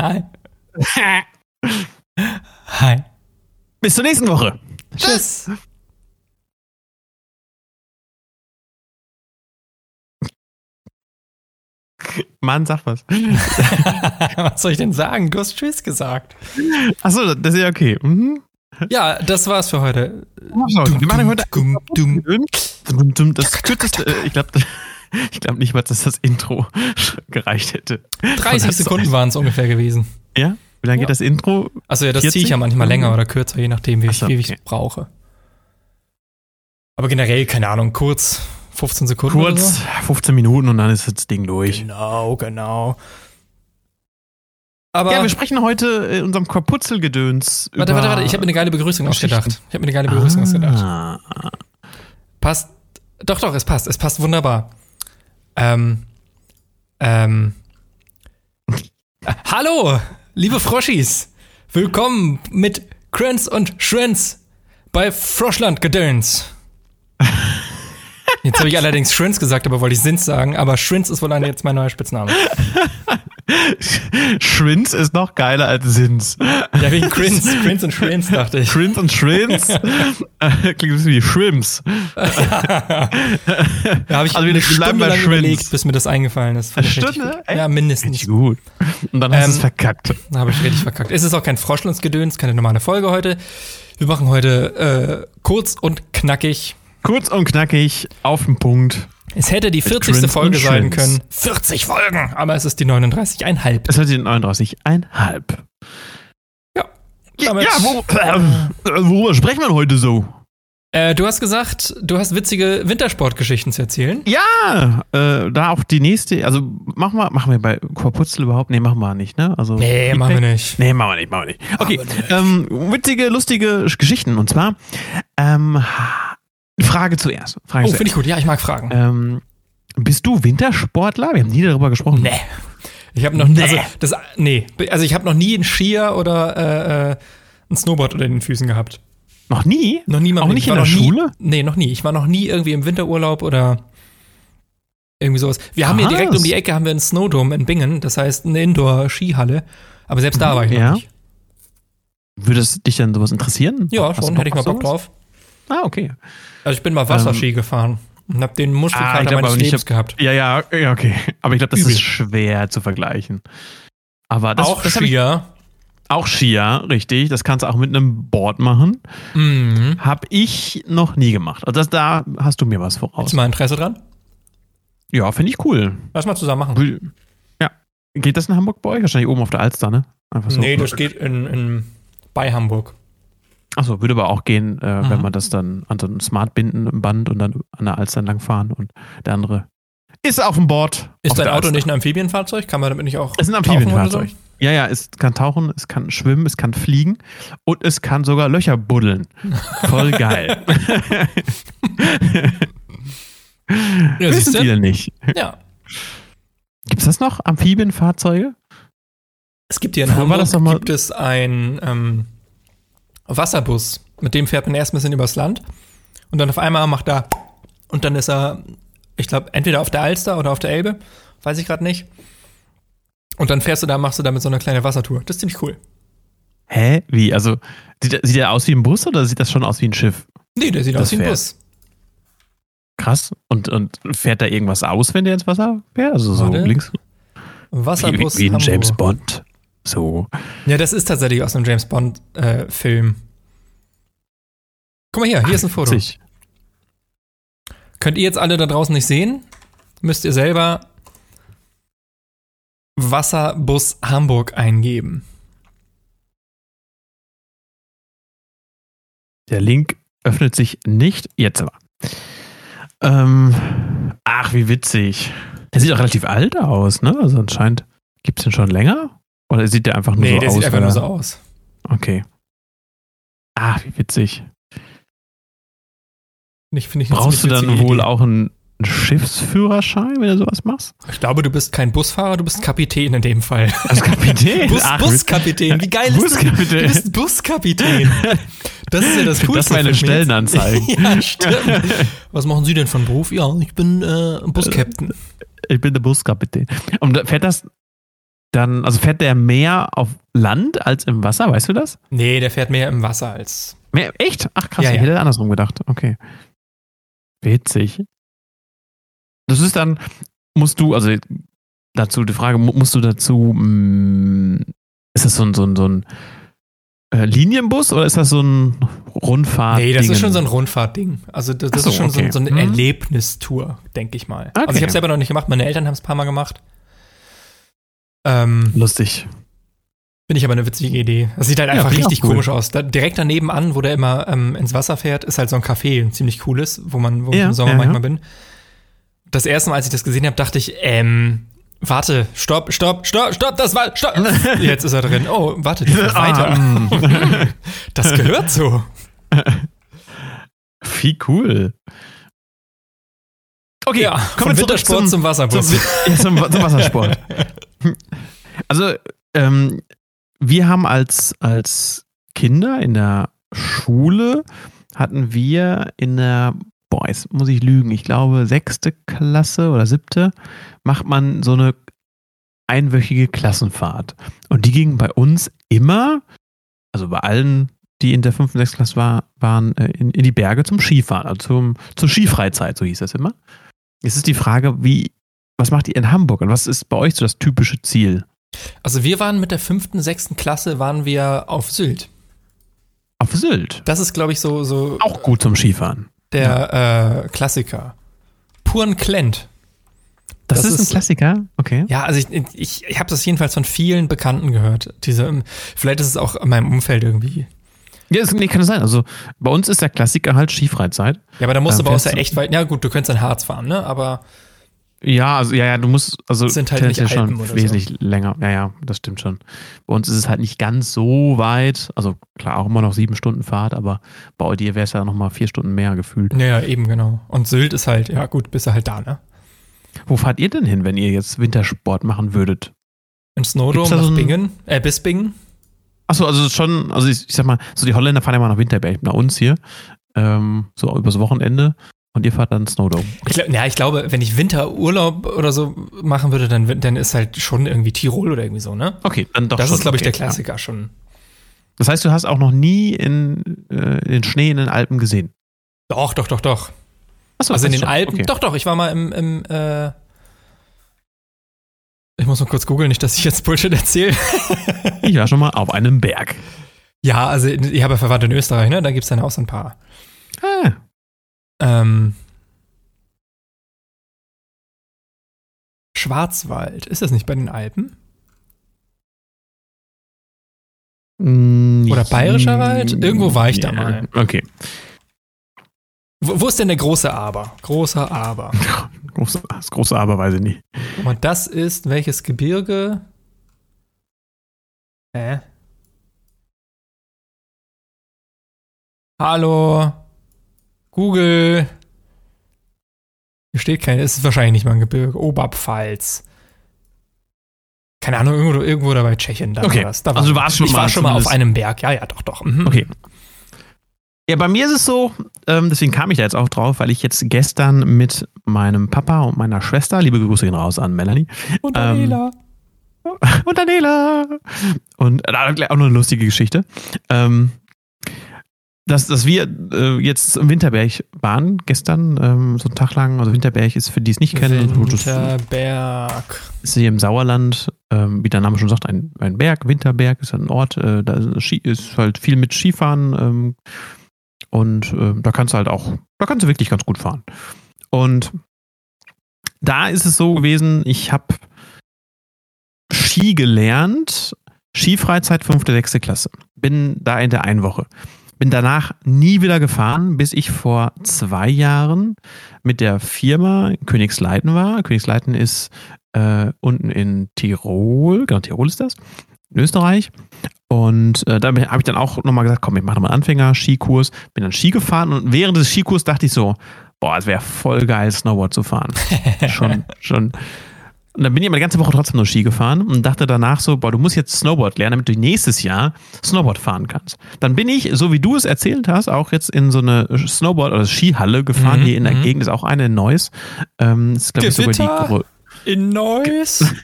Hi. Hi. Bis zur nächsten Woche. Tschüss. Mann, sag was. Was soll ich denn sagen? Du hast Tschüss gesagt. Achso, das ist ja okay. Mhm. Ja, das war's für heute. So, wir machen heute das kürzeste, äh, ich glaube ich glaub nicht mal, dass das Intro gereicht hätte. 30 Sekunden waren es ungefähr gewesen. Ja? Wie lange Ja. geht das Intro? Also ja, das 40? ziehe ich ja manchmal länger oder kürzer, je nachdem, wie so, wie ich okay. brauche. Aber generell, keine Ahnung, kurz, 15 Sekunden. Kurz, so. 15 Minuten und dann ist das Ding durch. Genau, genau. Aber Ja, wir sprechen heute in unserem Korputzelgedöns warte, über warte, warte, ich habe mir eine geile Begrüßung Geschichten. ausgedacht. Ich habe mir eine geile Begrüßung ausgedacht. ah. Passt. Doch, doch, es passt. Es passt wunderbar. Ähm. Ähm. äh, Hallo, liebe Froschis. Willkommen mit Krens und Schrenz bei Froschland Gedöns. Jetzt habe ich allerdings Schrenz gesagt, aber wollte ich Sins sagen. Aber Schrenz ist wohl jetzt mein neuer Spitzname. Schwinz ist noch geiler als Sins. Ja, wegen Krins. Krins und Schrenz dachte ich. Shrimps und Shrimps äh, klingt ein bisschen wie Shrimps. Da habe ich Also eine Stunde lang überlegt, bis mir das eingefallen ist. Eine richtig Stunde? Ja, mindestens. Gut. Und dann hast du Ähm, es verkackt. Da habe ich richtig verkackt. Es ist auch kein Froschlandsgedöns, keine normale Folge heute. Wir machen heute äh, kurz und knackig. Kurz und knackig, auf den Punkt. Es hätte die 40. Grins und Folge sein können. 40 Folgen! Aber es ist die 39,5. Es hat die 39,5. Ja. Ja, Damit- ja wo, äh, worüber sprechen wir heute so? Äh, du hast gesagt, du hast witzige Wintersportgeschichten zu erzählen. Ja, äh, da auch die nächste, also machen wir, machen wir bei Korputzel überhaupt? Nee, machen wir nicht, ne? Also Nee, machen wir nicht. Nee, machen wir nicht, machen wir nicht. Okay, ähm, witzige, lustige Geschichten. Und zwar, ähm, Frage zuerst. Frage Oh, finde ich gut. Ja, ich mag Fragen. Ähm, bist du Wintersportler? Wir haben nie darüber gesprochen. Nee. Ich habe noch nie, Nee. also das, nee, also ich habe noch nie einen Skier oder äh, äh, ein Snowboard unter den Füßen gehabt. Noch nie? Noch nie. Auch nicht in der noch nie, Schule? Nee, noch nie. Ich war noch nie irgendwie im Winterurlaub oder irgendwie sowas. Wir haben hier Krass. direkt um die Ecke haben wir einen Snowdome in Bingen, das heißt eine Indoor-Skihalle. Aber selbst da war ich noch Ja. nicht. Würde es dich denn sowas interessieren? Ja, schon, hätte ich mal Bock sowas? drauf. Ah, okay. Also ich bin mal Wasserski gefahren und hab den Ah, Muskelkater glaub meines Lebens ob- gehabt. Ja, ja, ja, okay. Aber ich glaube, das Übel. ist schwer zu vergleichen. Aber das, auch das hab ich, Skier. auch Skier, richtig. Das kannst du auch mit einem Board machen. Mhm. Hab ich noch nie gemacht. Also das, da hast du mir was voraus. Hast du mal Interesse dran? Ja, finde ich cool. Lass mal zusammen machen. Ja. Geht das in Hamburg bei euch? Wahrscheinlich oben auf der Alster, ne? Einfach so. Nee, das geht in, in bei Hamburg. Achso, würde aber auch gehen, äh, Mhm. wenn man das dann an so ein Smart binden im Band und dann an der Alster entlang fahren und der andere ist auf dem Board. Ist dein Auto nicht ein Amphibienfahrzeug? Kann man damit nicht auch Es ist ein Amphibienfahrzeug. Ja, ja, es kann tauchen, es kann schwimmen, es kann fliegen und es kann sogar Löcher buddeln. Voll geil. Ja, Wissen viele nicht. Ja. Gibt es das noch? Amphibienfahrzeuge? Es gibt hier in Früher war Hamburg das doch mal- gibt es ein ähm, Wasserbus. Mit dem fährt man erst ein bisschen übers Land und dann auf einmal macht er und dann ist er, ich glaube, entweder auf der Alster oder auf der Elbe, weiß ich gerade nicht. Und dann fährst du da, machst du damit so eine kleine Wassertour. Das ist ziemlich cool. Hä? Wie? Also, sieht, der- sieht der aus wie ein Bus oder sieht das schon aus wie ein Schiff? Nee, der sieht Das aus wie ein fährt. Bus. Krass. Und, und fährt da irgendwas aus, wenn der ins Wasser fährt? Also so Warte. links? Wasserbus wie, wie in Hamburg. James Bond. So. Ja, das ist tatsächlich aus einem James Bond äh, Film. Guck mal hier, hier ist ein Foto. Witzig. Könnt ihr jetzt alle da draußen nicht sehen? Müsst ihr selber Wasserbus Hamburg eingeben. Der Link öffnet sich nicht. Jetzt aber. Ähm, ach, wie witzig. Der sieht auch relativ alt aus, ne? Also anscheinend gibt es den schon länger? Oder sieht der einfach nur Nee, so der aus? sieht einfach nur so aus. Okay. Ah, wie witzig. Ich ich Brauchst du dann wohl Idee. auch einen Schiffsführerschein, wenn du sowas machst? Ich glaube, du bist kein Busfahrer, du bist Kapitän in dem Fall. Als Kapitän? Bus, Ach, Buskapitän, wie geil ist das? Buskapitän. Du bist Buskapitän. Das ist ja das Coolste. Das meine. Stellenanzeigen. ja, stimmt. Was machen Sie denn von Beruf? Ja, ich bin äh, Buskapitän. Ich bin der Buskapitän. Und fährt das dann, also fährt der mehr auf Land als im Wasser, weißt du das? Nee, der fährt mehr im Wasser als. Mehr, echt? Ach krass, Ja, ich ja. hätte andersrum gedacht. Okay. Witzig. Das ist dann, musst du, also dazu die Frage, mu- musst du dazu, mh, ist das so ein, so ein, so ein äh, Linienbus oder ist das so ein Rundfahrt? Nee, das ist schon so ein Rundfahrtding. Also das, das so, ist schon so, okay. so eine Hm. Erlebnistour, denke ich mal. Also Okay. ich habe selber noch nicht gemacht, meine Eltern haben es ein paar Mal gemacht. Ähm, Lustig. Finde ich aber eine witzige Idee. Das sieht halt Ja, einfach ich richtig cool. komisch aus. Da, direkt daneben an, wo der immer ähm, ins Wasser fährt, ist halt so ein Café, ein ziemlich cooles, wo man, wo ich Ja, im Sommer ja, manchmal ja. bin. Das erste Mal, als ich das gesehen habe, dachte ich, ähm, warte, stopp, stopp, stopp, stopp, das war, stopp. Jetzt ist er drin. Oh, warte, fährt weiter. Ah, Das gehört so. Wie cool. Okay, Ja, kommen wir zurück Wintersport zum, zum, Wasserbus. zum, ja, zum, zum Wassersport. Also, ähm, wir haben als, als Kinder in der Schule, hatten wir in der, boah, jetzt muss ich lügen, ich glaube sechste Klasse oder siebte, macht man so eine einwöchige Klassenfahrt. Und die ging bei uns immer, also bei allen, die in der fünften, sechsten Klasse war, waren, äh, in, in die Berge zum Skifahren, also zum, zur Skifreizeit, so hieß das immer. Jetzt ist die Frage, wie, was macht ihr in Hamburg und was ist bei euch so das typische Ziel? Also wir waren mit der fünften, sechsten Klasse, waren wir auf Sylt. Auf Sylt. Das ist, glaube ich, so, so Auch gut zum Skifahren. der äh, Klassiker. Puren Klent. Das, Das ist, ist- ein Klassiker, okay. Ja, also ich, ich, ich habe das jedenfalls von vielen Bekannten gehört. Diese, ähm, vielleicht ist es auch in meinem Umfeld irgendwie. Ja, das, nee, kann das sein. Also bei uns ist der Klassiker halt Skifreizeit. Ja, aber da musst Ähm, du aber auch ja fährst du- echt weit. Ja, gut, du könntest in Harz fahren, ne? Aber Ja, also ja, ja, du musst, also Sind halt nicht schon wesentlich länger. Ja, ja, das stimmt schon. Bei uns ist es halt nicht ganz so weit. Also klar, auch immer noch sieben Stunden Fahrt, aber bei dir wäre es ja nochmal vier Stunden mehr gefühlt. ja, eben genau. Und Sylt ist halt, ja gut, bist du halt da, ne? Wo fahrt ihr denn hin, wenn ihr jetzt Wintersport machen würdet? In Snowdome nach so Bingen, äh, bis Bingen. Achso, also schon, also ich, ich sag mal, so die Holländer fahren ja mal nach Winterberg, nach uns hier, ähm, so übers Wochenende und ihr fahrt dann Snowdome. Glaub, ja, ich glaube, wenn ich Winterurlaub oder so machen würde, dann, dann ist halt schon irgendwie Tirol oder irgendwie so, ne? Okay, dann doch das schon, ist, glaube ich, okay, der Klassiker schon. Ja. Das heißt, du hast auch noch nie in, äh, den Schnee in den Alpen gesehen? Doch, doch, doch, doch. Achso, Also in den schon, Alpen, okay. doch, doch, ich war mal im, im äh, ich muss mal kurz googeln, nicht, dass ich jetzt Bullshit erzähle. Ich war schon mal auf einem Berg. ja, also ich habe ja Verwandte in Österreich, ne? Da gibt's dann auch so ein paar. Ah, Ähm, Schwarzwald, ist das nicht bei den Alpen? mm, Oder Bayerischer Wald? Irgendwo war ich da mal. Okay. Wo, wo ist denn der große Aber? Großer Aber. Große, das große Aber weiß ich nicht. Und das ist welches Gebirge? Hä? Hallo? Google? Hier steht kein, es ist wahrscheinlich nicht mal ein Gebirge. Oberpfalz. Keine Ahnung, irgendwo, irgendwo da bei Tschechien. Da Okay. war das. Da war, Also du warst schon ich mal war schon mal auf einem Berg. Ja, ja, doch, doch. Mhm. Okay. Ja, bei mir ist es so, ähm, deswegen kam ich da jetzt auch drauf, weil ich jetzt gestern mit meinem Papa und meiner Schwester, liebe Grüße gehen raus an Melanie, Und Ähm, Daniela. und Daniela. Und äh, auch noch eine lustige Geschichte. Ähm, dass, dass wir äh, jetzt im Winterberg waren, gestern, ähm, so einen Tag lang. Also Winterberg ist, für die es nicht kennen, Winterberg. ist hier im Sauerland, ähm, wie der Name schon sagt, ein, ein Berg. Winterberg ist ein Ort, äh, da ist, Ski, ist halt viel mit Skifahren ähm, und äh, da kannst du halt auch, da kannst du wirklich ganz gut fahren. Und da ist es so gewesen, ich habe Ski gelernt, Skifreizeit fünfte, sechste Klasse. Bin da in der Einwoche. Bin danach nie wieder gefahren, bis ich vor zwei Jahren mit der Firma Königsleiten war. Königsleiten ist äh, unten in Tirol, genau, Tirol ist das, in Österreich. Und äh, da habe ich dann auch nochmal gesagt, komm, ich mache mal einen Anfänger-Skikurs. Bin dann Ski gefahren und während des Skikurs dachte ich so, boah, es wäre voll geil, Snowboard zu fahren. schon, schon. Und dann bin ich aber die ganze Woche trotzdem nur Ski gefahren und dachte danach so, boah, du musst jetzt Snowboard lernen, damit du nächstes Jahr Snowboard fahren kannst. Dann bin ich, so wie du es erzählt hast, auch jetzt in so eine Snowboard- oder Skihalle gefahren. Mhm, Hier in der mhm. Gegend ist auch eine in Neuss. Ähm, das ist, glaube ich, sogar die In Neuss.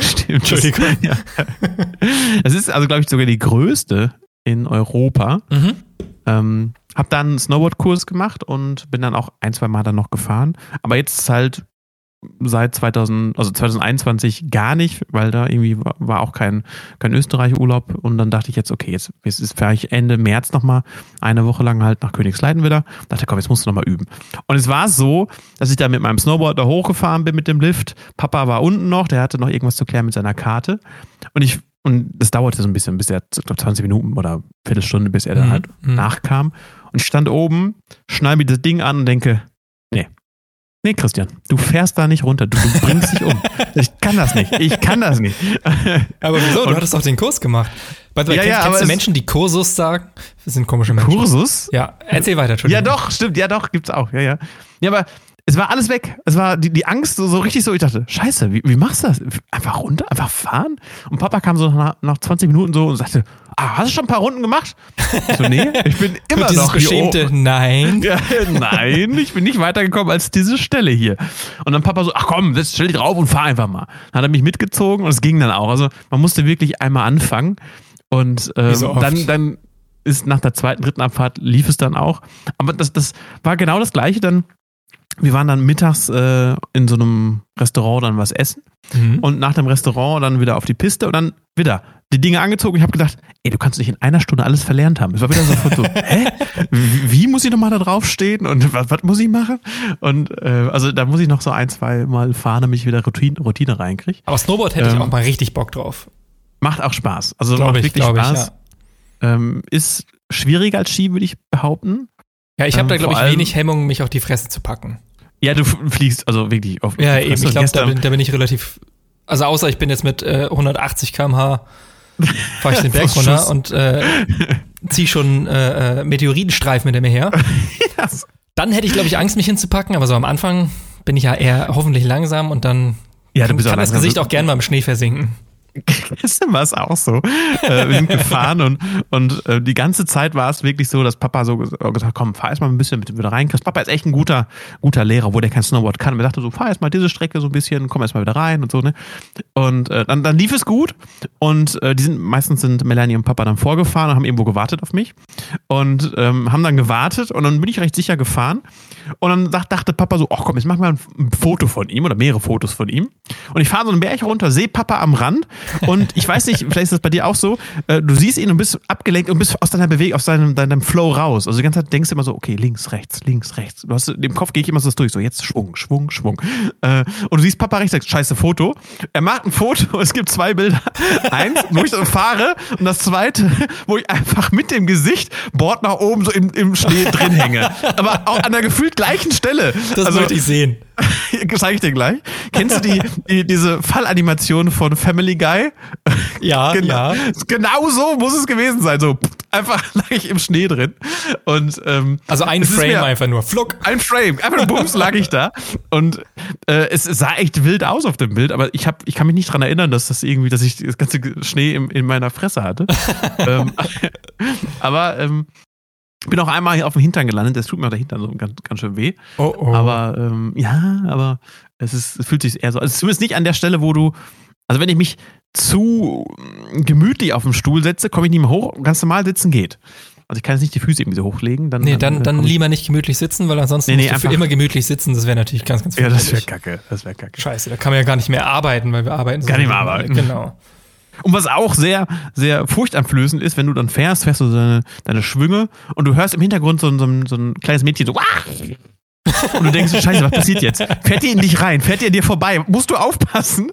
Stimmt. Das, Entschuldigung. ja. das ist also, glaube ich, sogar die größte in Europa. Mhm. Ähm, hab dann einen Snowboardkurs gemacht und bin dann auch ein, zwei Mal dann noch gefahren. Aber jetzt ist halt seit 2000, also 2021 gar nicht, weil da irgendwie war, war auch kein, kein Österreich-Urlaub und dann dachte ich jetzt, okay, jetzt, jetzt ist vielleicht Ende März nochmal eine Woche lang halt nach Königsleiten wieder. Dachte, komm, jetzt musst du nochmal üben. Und es war so, dass ich da mit meinem Snowboard da hochgefahren bin mit dem Lift. Papa war unten noch, der hatte noch irgendwas zu klären mit seiner Karte. Und ich, und das dauerte so ein bisschen, bis er, ich glaube, 20 Minuten oder Viertelstunde, bis er dann Mhm, halt mhm. nachkam. Und ich stand oben, schnall mir das Ding an und denke. Nee, Christian, du fährst da nicht runter. Du, du bringst dich um. Ich kann das nicht. Ich kann das nicht. Aber wieso? Du hattest doch den Kurs gemacht. By the way, Ja, kennst, ja, kennst du Menschen, die Kursus sagen? Das sind komische Menschen. Kursus? Ja, erzähl weiter, Ja, Entschuldigung. doch, stimmt. Ja, doch, gibt's auch. Ja, ja. Ja, aber es war alles weg. Es war die, die Angst so, so richtig so. Ich dachte, Scheiße, wie, wie machst du das? Einfach runter, einfach fahren? Und Papa kam so nach, nach 20 Minuten so und sagte, ah, hast du schon ein paar Runden gemacht? Ich so, nee, ich bin immer dieses noch beschämte. Nein. Ja, nein, ich bin nicht weitergekommen als diese Stelle hier. Und dann Papa so, ach komm, jetzt stell dich drauf und fahr einfach mal. Dann hat er mich mitgezogen und es ging dann auch. Also man musste wirklich einmal anfangen. Und ähm, so dann, dann ist nach der zweiten, dritten Abfahrt lief es dann auch. Aber das, das war genau das Gleiche. Dann, wir waren dann mittags äh, in so einem Restaurant dann was essen Mhm. und nach dem Restaurant dann wieder auf die Piste und dann wieder die Dinge angezogen. Ich habe gedacht, ey, du kannst nicht in einer Stunde alles verlernt haben. Es war wieder sofort so, hä? Wie, wie muss ich nochmal da draufstehen und was, was muss ich machen? Und äh, also da muss ich noch so ein, zwei Mal fahren, damit ich wieder Routine, Routine reinkriege. Aber Snowboard hätte ich Ähm, auch mal richtig Bock drauf. Macht auch Spaß. Also Glaube macht ich, wirklich glaube ich, Spaß. ja. ähm, ist schwieriger als Ski, würde ich behaupten. Ja, ich habe Ähm, da, glaube ich, allem- wenig Hemmungen, mich auf die Fresse zu packen. Ja, du fliegst also wirklich auf Ja, die eben. Fresse. Ich glaube, da da bin ich relativ. Also, außer ich bin jetzt mit äh, 180 km/h fahre ich den Berg runter und äh, zieh schon äh, äh, Meteoritenstreifen hinter mir her. Ja, Dann hätte ich, glaube ich, Angst, mich hinzupacken, aber so am Anfang bin ich ja eher hoffentlich langsam und dann Ja, kann, kann das. Gesicht auch gern mal im Schnee versinken. Gestern war es auch so. Äh, wir sind gefahren und, und äh, die ganze Zeit war es wirklich so, dass Papa so ges- gesagt hat, komm, fahr erst mal ein bisschen mit wieder rein. Papa ist echt ein guter, guter Lehrer, wo der kein Snowboard kann. Und er dachte so, fahr erst mal diese Strecke so ein bisschen, komm erst mal wieder rein und so, ne? Und äh, dann, dann lief es gut und äh, die sind, meistens sind Melanie und Papa dann vorgefahren und haben irgendwo gewartet auf mich und ähm, haben dann gewartet und dann bin ich recht sicher gefahren und dann dacht, dachte Papa so, ach komm, jetzt mach mal ein Foto von ihm oder mehrere Fotos von ihm und ich fahre so einen Berg runter, sehe Papa am Rand und ich weiß nicht, vielleicht ist das bei dir auch so, äh, du siehst ihn und bist abgelenkt und bist aus deiner Bewegung, aus deinem, deinem Flow raus. Also die ganze Zeit denkst du immer so, okay, links, rechts, links, rechts. Du hast im Kopf gehe ich immer so durch, so jetzt Schwung, Schwung, Schwung. Äh, und du siehst Papa rechts, sagst, scheiße Foto. Er macht ein Foto, es gibt zwei Bilder. Eins, wo ich so fahre und das zweite, wo ich einfach mit dem Gesicht Bord nach oben so im, im Schnee drin hänge. Aber auch an der gefühlt gleichen Stelle. Das also, wollte ich sehen. zeige ich dir gleich. Kennst du die, die, diese Fallanimation von Family Guy? Ja, Genau, ja. genau so muss es gewesen sein. So einfach lag ich im Schnee drin. Und ähm, Also ein Frame mir- einfach nur. Fluck. ein Frame, einfach nur Bums lag ich da. Und äh, es, sah echt wild aus auf dem Bild, aber ich, hab, ich kann mich nicht dran erinnern, dass das irgendwie, dass ich das ganze Schnee im, in meiner Fresse hatte. ähm, aber ähm, bin auch einmal hier auf dem Hintern gelandet, das tut mir auch der Hintern so ganz, ganz schön weh. Oh, oh. Aber ähm, ja, aber es, ist, es fühlt sich eher so. Also zumindest nicht an der Stelle, wo du. Also wenn ich mich zu gemütlich auf dem Stuhl setze, komme ich nicht mehr hoch. Ganz normal sitzen geht. Also ich kann jetzt nicht die Füße irgendwie so hochlegen. Dann, nee, dann, dann ich- lieber nicht gemütlich sitzen, weil ansonsten Nee, nee, musst du für immer gemütlich sitzen. Das wäre natürlich ganz, ganz Ja, das wäre kacke. Das wäre kacke. Scheiße, da kann man ja gar nicht mehr arbeiten, weil wir arbeiten. Gar nicht mehr so- arbeiten. Genau. Und was auch sehr, sehr furchteinflößend ist, wenn du dann fährst, fährst du deine, deine Schwünge und du hörst im Hintergrund so, ein- so, so ein kleines Mädchen so, "Wah!" und du denkst, so, scheiße, was passiert jetzt? Fährt die in dich rein? Fährt die an dir vorbei? Musst du aufpassen?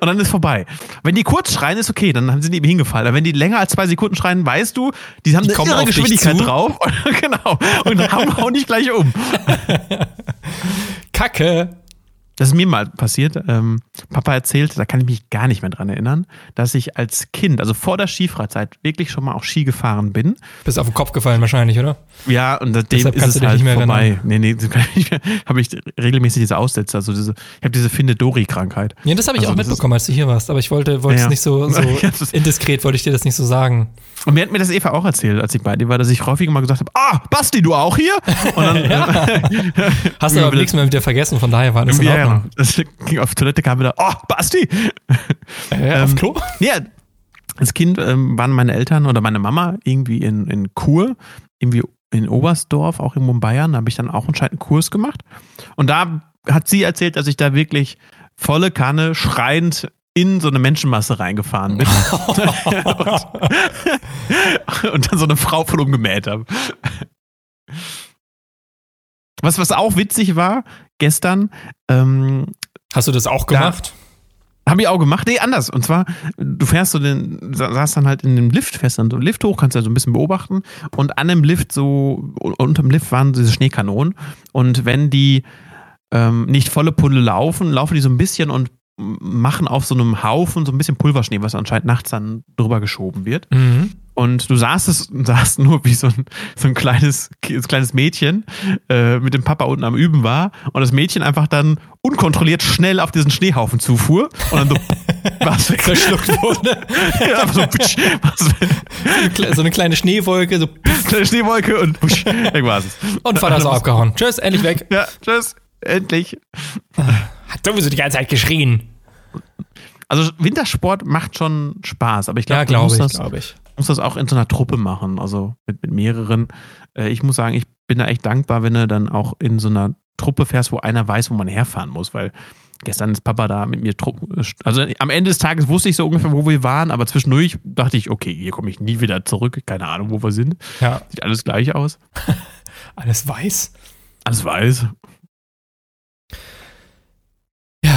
Und dann ist vorbei. Wenn die kurz schreien, ist okay, dann sind die eben hingefallen. Aber wenn die länger als zwei Sekunden schreien, weißt du, die haben Die eine irre Geschwindigkeit drauf. genau. Und hauen auch nicht gleich um. Kacke. Das ist mir mal passiert. Ähm, Papa erzählt, da kann ich mich gar nicht mehr dran erinnern, dass ich als Kind, also vor der Skifreizeit, wirklich schon mal auch Ski gefahren bin. Bist auf den Kopf gefallen wahrscheinlich, oder? Ja, und seitdem Deshalb ist kannst es du dich halt nicht mehr vorbei. erinnern. Nee, nee. Habe ich regelmäßig diese Aussätze. Also diese, ich habe diese Finde-Dori-Krankheit. Ja, das habe ich Also auch mitbekommen, als du hier warst. Aber ich wollte, wollte Ja. es nicht so, so indiskret, wollte ich dir das nicht so sagen. Und mir hat mir das Eva auch erzählt, als ich bei dir war, dass ich häufig mal gesagt habe, ah, Basti, du auch hier? Und dann, Hast du aber nichts mehr mit dir vergessen, von daher war das in ja, Ordnung. Machen? Das ging auf Toilette, kam wieder, oh, Basti! Äh, auf Ähm, Klo? Ja, als Kind ähm, waren meine Eltern oder meine Mama irgendwie in, in Chur, irgendwie in Oberstdorf, auch irgendwo in Bayern. Da habe ich dann auch anscheinend einen Kurs gemacht. Und da hat sie erzählt, dass ich da wirklich volle Kanne schreiend in so eine Menschenmasse reingefahren bin. und, und dann so eine Frau voll umgemäht habe. Was, was auch witzig war, gestern, ähm, Hast du das auch gemacht? Habe ich auch gemacht. Nee, anders. Und zwar, du fährst so den, sa- saßt dann halt in dem Lift, fährst dann so einen Lift hoch, kannst ja so ein bisschen beobachten. Und an dem Lift, so, unterm Lift waren diese Schneekanonen. Und wenn die ähm, nicht volle Pulle laufen, laufen die so ein bisschen und machen auf so einem Haufen so ein bisschen Pulverschnee, was anscheinend nachts dann drüber geschoben wird. Mhm. Und du sahst es, sahst nur, wie so ein, so ein kleines, kleines Mädchen äh, mit dem Papa unten am Üben war und das Mädchen einfach dann unkontrolliert schnell auf diesen Schneehaufen zufuhr und dann so was weg. Verschluckt wurde. Ja, so, putsch, was weg. so eine kleine Schneewolke. So, Kleine Schneewolke und pusch, weg war es. und Vater ist auch abgehauen. Tschüss, endlich weg. Ja, tschüss, endlich. Hat sowieso die ganze Zeit geschrien. Also Wintersport macht schon Spaß, aber ich glaube, Ja, du glaube musst ich, das, glaube ich. musst das auch in so einer Truppe machen, also mit, mit mehreren. Äh, ich muss sagen, ich bin da echt dankbar, wenn du dann auch in so einer Truppe fährst, wo einer weiß, wo man herfahren muss, weil gestern ist Papa da mit mir Truppen. Also am Ende des Tages wusste ich so ungefähr, wo wir waren, aber zwischendurch dachte ich, okay, hier komme ich nie wieder zurück, keine Ahnung, wo wir sind. Ja, Sieht alles gleich aus. alles weiß. Alles weiß.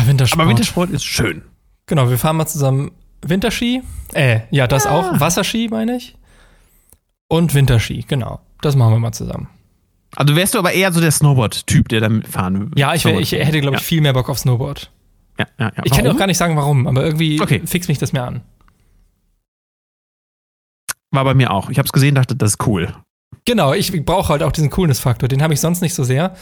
Ja, Wintersport. Aber Wintersport ist schön. Genau, wir fahren mal zusammen Winterski. Äh, ja, das auch. Wasserski, meine ich. Und Winterski, genau. Das machen wir mal zusammen. Also wärst du aber eher so der Snowboard-Typ, der damit fahren würde. Ja, ich, wär, ich hätte, glaube ich, viel mehr Bock auf Snowboard. Ja, ja, ja. Ich kann dir auch gar nicht sagen, warum, aber irgendwie Okay. fixt mich das mehr an. War bei mir auch. Ich habe es gesehen, dachte, das ist cool. Genau, ich brauche halt auch diesen Coolness-Faktor. Den habe ich sonst nicht so sehr.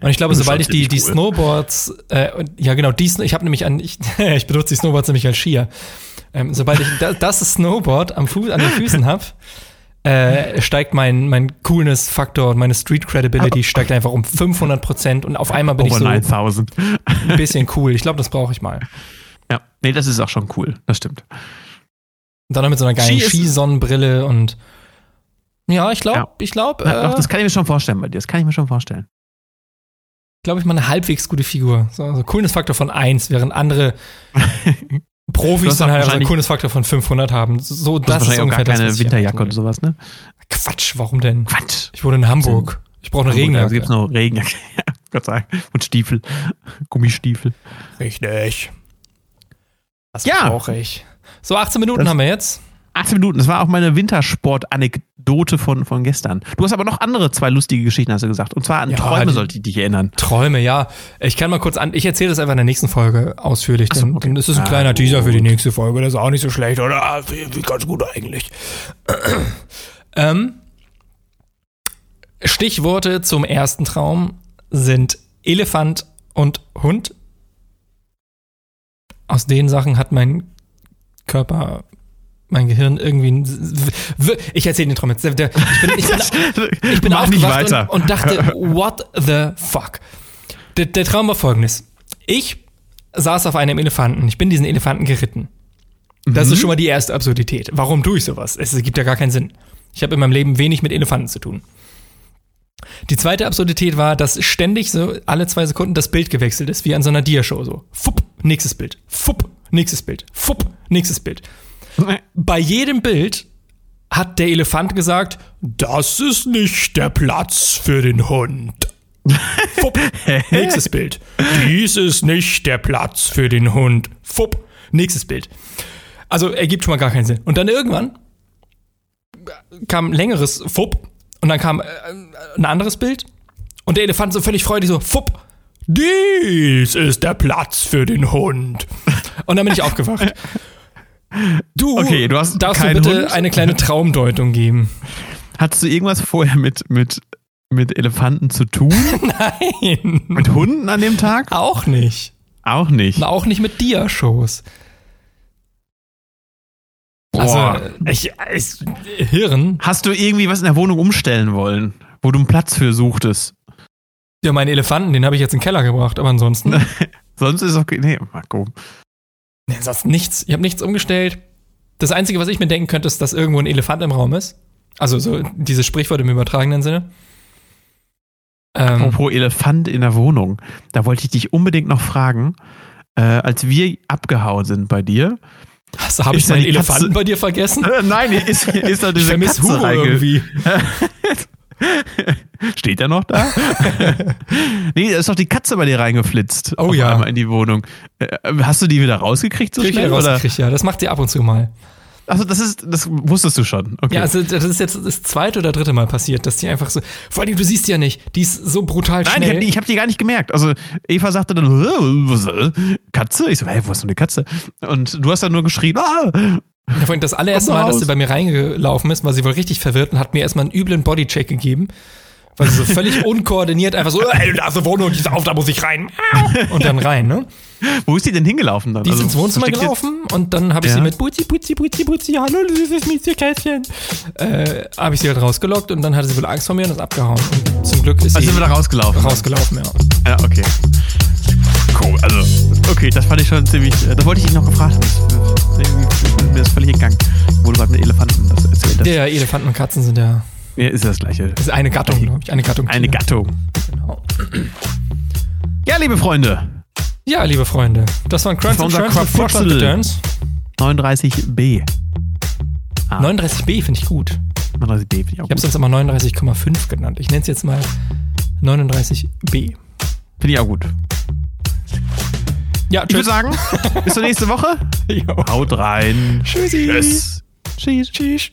Und ich glaube, sobald ich die, die cool. Snowboards, äh, ja genau, die, ich habe nämlich an, ich, ich benutze die Snowboards nämlich als Skier. Ähm, sobald ich da, das Snowboard am Fuß, an den Füßen habe, äh, steigt mein, mein Coolness-Faktor und meine Street-Credibility steigt einfach um 500 Prozent und auf einmal bin ich so ein 9000. bisschen cool. Ich glaube, das brauche ich mal. Ja, nee, das ist auch schon cool. Das stimmt. Und dann noch mit so einer geilen Skisonnenbrille und ja, ich glaube, Ja. ich glaube, Ja, doch, äh, das kann ich mir schon vorstellen bei dir. Das kann ich mir schon vorstellen. glaube ich, mal eine halbwegs gute Figur. So, so Coolness-Faktor von 1, während andere Profis dann halt so einen wahrscheinlich- Coolness-Faktor von 500 haben. So, das ist wahrscheinlich auch ungefähr gar keine das, Winterjacke und sowas, ne? Quatsch, warum denn? Quatsch. Ich wohne in Hamburg. Ich brauche eine Da Regenjacke. gibt es noch Regenjacke. Gott sei Dank. Und Stiefel. Gummistiefel. Richtig. Das Ja. brauche ich. So, 18 Minuten Das- haben wir jetzt. 18 Minuten. Das war auch meine Wintersport-Anekdote von, von gestern. Du hast aber noch andere zwei lustige Geschichten, hast du gesagt. Und zwar an Ja, Träume sollte ich dich erinnern. Träume, ja. Ich kann mal kurz an. Ich erzähle das einfach in der nächsten Folge ausführlich. so, okay. das ist ein Ah, kleiner Teaser für die nächste Folge. Das ist auch nicht so schlecht, oder? Ah, Wie, wie ganz gut eigentlich. ähm, Stichworte zum ersten Traum sind Elefant und Hund. Aus den Sachen hat mein Körper, mein Gehirn irgendwie. Ich erzähle den Traum jetzt. Ich bin, ich bin, ich bin aufgewacht weiter. Und, und dachte, what the fuck? Der, der Traum war folgendes. Ich saß auf einem Elefanten. Ich bin diesen Elefanten geritten. Das Mhm. ist schon mal die erste Absurdität. Warum tue ich sowas? Es gibt ja gar keinen Sinn. Ich habe in meinem Leben wenig mit Elefanten zu tun. Die zweite Absurdität war, dass ständig so alle zwei Sekunden das Bild gewechselt ist, wie an so einer Diashow. So, fupp, nächstes Bild, fupp, nächstes Bild, fupp, nächstes Bild. Bei jedem Bild hat der Elefant gesagt, das ist nicht der Platz für den Hund. Fupp, nächstes Bild. Dies ist nicht der Platz für den Hund. Fupp, nächstes Bild. Also ergibt schon mal gar keinen Sinn. Und dann irgendwann kam ein längeres Fupp und dann kam äh, ein anderes Bild und der Elefant so völlig freudig so, Fupp, dies ist der Platz für den Hund. Und dann bin ich aufgewacht. Du, Okay, du hast darfst mir keinen bitte Hund? eine kleine Traumdeutung geben? Hattest du irgendwas vorher mit, mit, mit Elefanten zu tun? Nein, mit Hunden an dem Tag? auch nicht. Auch nicht. Und auch nicht mit Dia-Shows. Also, ich, ich, Hirn. Hast du irgendwie was in der Wohnung umstellen wollen, wo du einen Platz für suchtest? Ja, meinen Elefanten, den habe ich jetzt in den Keller gebracht, aber ansonsten. Sonst ist okay. Nee, Marco. Nee, sonst nichts. Ich habe nichts umgestellt. Das Einzige, was ich mir denken könnte, ist, dass irgendwo ein Elefant im Raum ist. Also so dieses Sprichwort im übertragenen Sinne. Ähm, Apropos Elefant in der Wohnung. Da wollte ich dich unbedingt noch fragen, äh, als wir abgehauen sind bei dir. hast, habe ich meinen die Katze- Elefanten bei dir vergessen? Äh, nein, ist, ist da diese Katze reinge- irgendwie. Steht er noch da? nee, da ist doch die Katze bei dir reingeflitzt. Oh ja. einmal in die Wohnung. Äh, hast du die wieder rausgekriegt so Krieg ich schnell? Oder? rausgekriegt, ja. Das macht sie ab und zu mal. Also das ist, das wusstest du schon. Okay. Ja, also das ist jetzt das zweite oder dritte Mal passiert, dass die einfach so. Vor allem, du siehst die ja nicht. Die ist so brutal Nein, ich schnell. habe die, ich hab die gar nicht gemerkt. Also Eva sagte dann, "Äh, äh, Katze? Ich so, hey, wo ist denn eine Katze? Und du hast dann nur geschrien, ah! Ja, vor allem das allererste Mal, dass sie bei mir reingelaufen ist, war sie wohl richtig verwirrt und hat mir erstmal einen üblen Bodycheck gegeben. Weil sie so völlig unkoordiniert einfach so, ey, da ist eine Wohnung, die ist auf, da muss ich rein. Und dann rein, ne? Wo ist die denn hingelaufen dann? Die ist Also, ins Wohnzimmer gelaufen und dann habe ich Ja. sie mit Putzi, Putzi, Putzi, Putzi, hallo, süßes Miezchen, äh, habe ich sie halt rausgelockt und dann hatte sie wohl Angst vor mir und ist abgehauen. Und zum Glück ist Also sie sind wir da rausgelaufen. rausgelaufen, ja. Ja, okay. Okay, das fand ich schon ziemlich, äh, das wollte ich dich noch gefragt haben. Irgendwie- mir ist völlig entgangen, wo du gerade mit Elefanten das erzählt hast. Ja, Elefanten und Katzen sind ja, Ja, ist das gleiche. das ist eine Gattung, glaube ich, eine Gattung. Eine. Gattung. Genau. Ja, liebe Freunde, Ja, liebe Freunde, das waren Crunch war and Crunch mit Football. Returns. 39b. Ah. 39b finde ich gut. 39b finde ich auch Ich habe gut. sonst immer 39,5 genannt. Ich nenne es jetzt mal 39b. Finde ich auch gut. Ja, Ich würde sagen, bis zur nächsten Woche. Jo. Haut rein. Tschüssi. Tschüss. Tschüss. Tschüss.